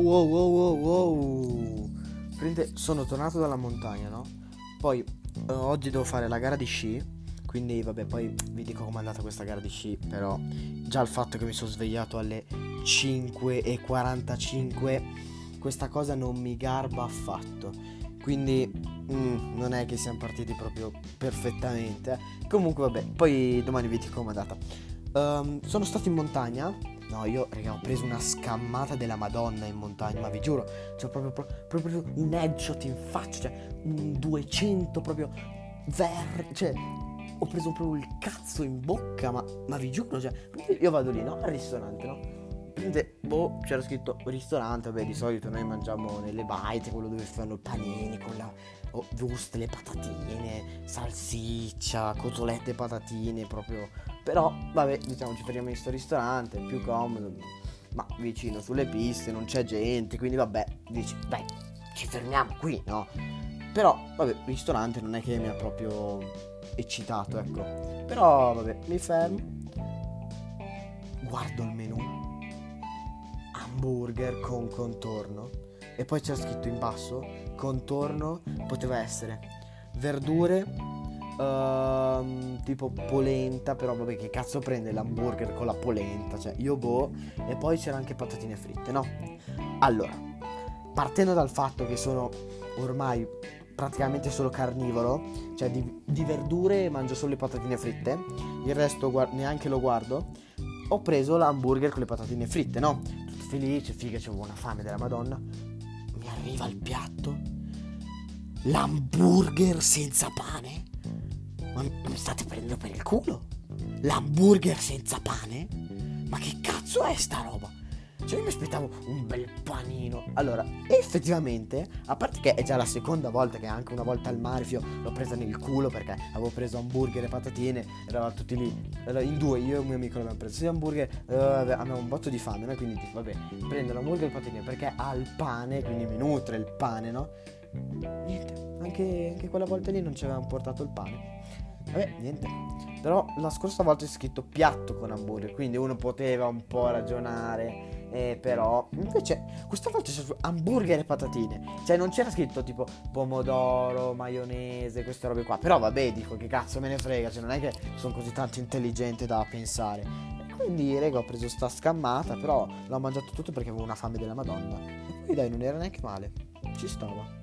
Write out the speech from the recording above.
Wow, wow, wow, wow, wow. Prende, sono tornato dalla montagna, no? Poi eh, oggi devo fare la gara di sci. Quindi vabbè, poi vi dico com'è andata questa gara di sci. Però già il fatto che mi sono svegliato alle 5.45, questa cosa non mi garba affatto. Quindi mm, non è che siamo partiti proprio perfettamente. Comunque vabbè, poi domani vi dico com'è andata. Um, sono stato in montagna No, io, raga, ho preso una scammata della Madonna in montagna, ma vi giuro, cioè proprio, proprio, un headshot in faccia, cioè un 200 proprio ver... cioè ho preso proprio il cazzo in bocca, ma, ma vi giuro, cioè, io vado lì, no, al ristorante, no? Prende, boh, c'era scritto ristorante, vabbè, di solito noi mangiamo nelle baite, quello dove fanno i panini con la oh, le patatine, salsiccia, cotolette patatine, proprio però, vabbè, diciamo, ci fermiamo in questo ristorante, più comodo, ma vicino sulle piste, non c'è gente, quindi vabbè, dici, dai, ci fermiamo qui, no? Però, vabbè, il ristorante non è che mi ha proprio eccitato, ecco. Però, vabbè, mi fermo, guardo il menù, hamburger con contorno, e poi c'era scritto in basso, contorno poteva essere verdure Uh, tipo polenta, però vabbè che cazzo prende l'hamburger con la polenta, cioè io boh, e poi c'era anche patatine fritte, no? Allora, partendo dal fatto che sono ormai praticamente solo carnivoro, cioè di, di verdure mangio solo le patatine fritte, il resto guard- neanche lo guardo, ho preso l'hamburger con le patatine fritte, no? Tutto felice, figa, c'ho buona fame della madonna, mi arriva il piatto, l'hamburger senza pane ma mi state prendendo per il culo? L'hamburger senza pane? Ma che cazzo è sta roba? Cioè io mi aspettavo un bel panino. Allora, effettivamente, a parte che è già la seconda volta che anche una volta al Marfio l'ho presa nel culo perché avevo preso hamburger e patatine, eravamo tutti lì. In due, io e un mio amico l'abbiamo preso. Sia hamburger, uh, avevamo un botto di fame, no? Quindi vabbè, prendo l'hamburger e patatine perché ha il pane, quindi mi nutre il pane, no? Niente, anche, anche quella volta lì non ci avevamo portato il pane. Vabbè, niente. Però la scorsa volta è scritto piatto con hamburger, quindi uno poteva un po' ragionare. Eh, però invece questa volta c'è hamburger e patatine. Cioè non c'era scritto tipo pomodoro, maionese, queste robe qua. Però vabbè, dico che cazzo me ne frega. Cioè non è che sono così tanto intelligente da pensare. Quindi, rega, ho preso sta scammata. Però l'ho mangiato tutto perché avevo una fame della Madonna. E poi dai, non era neanche male. Ci stava.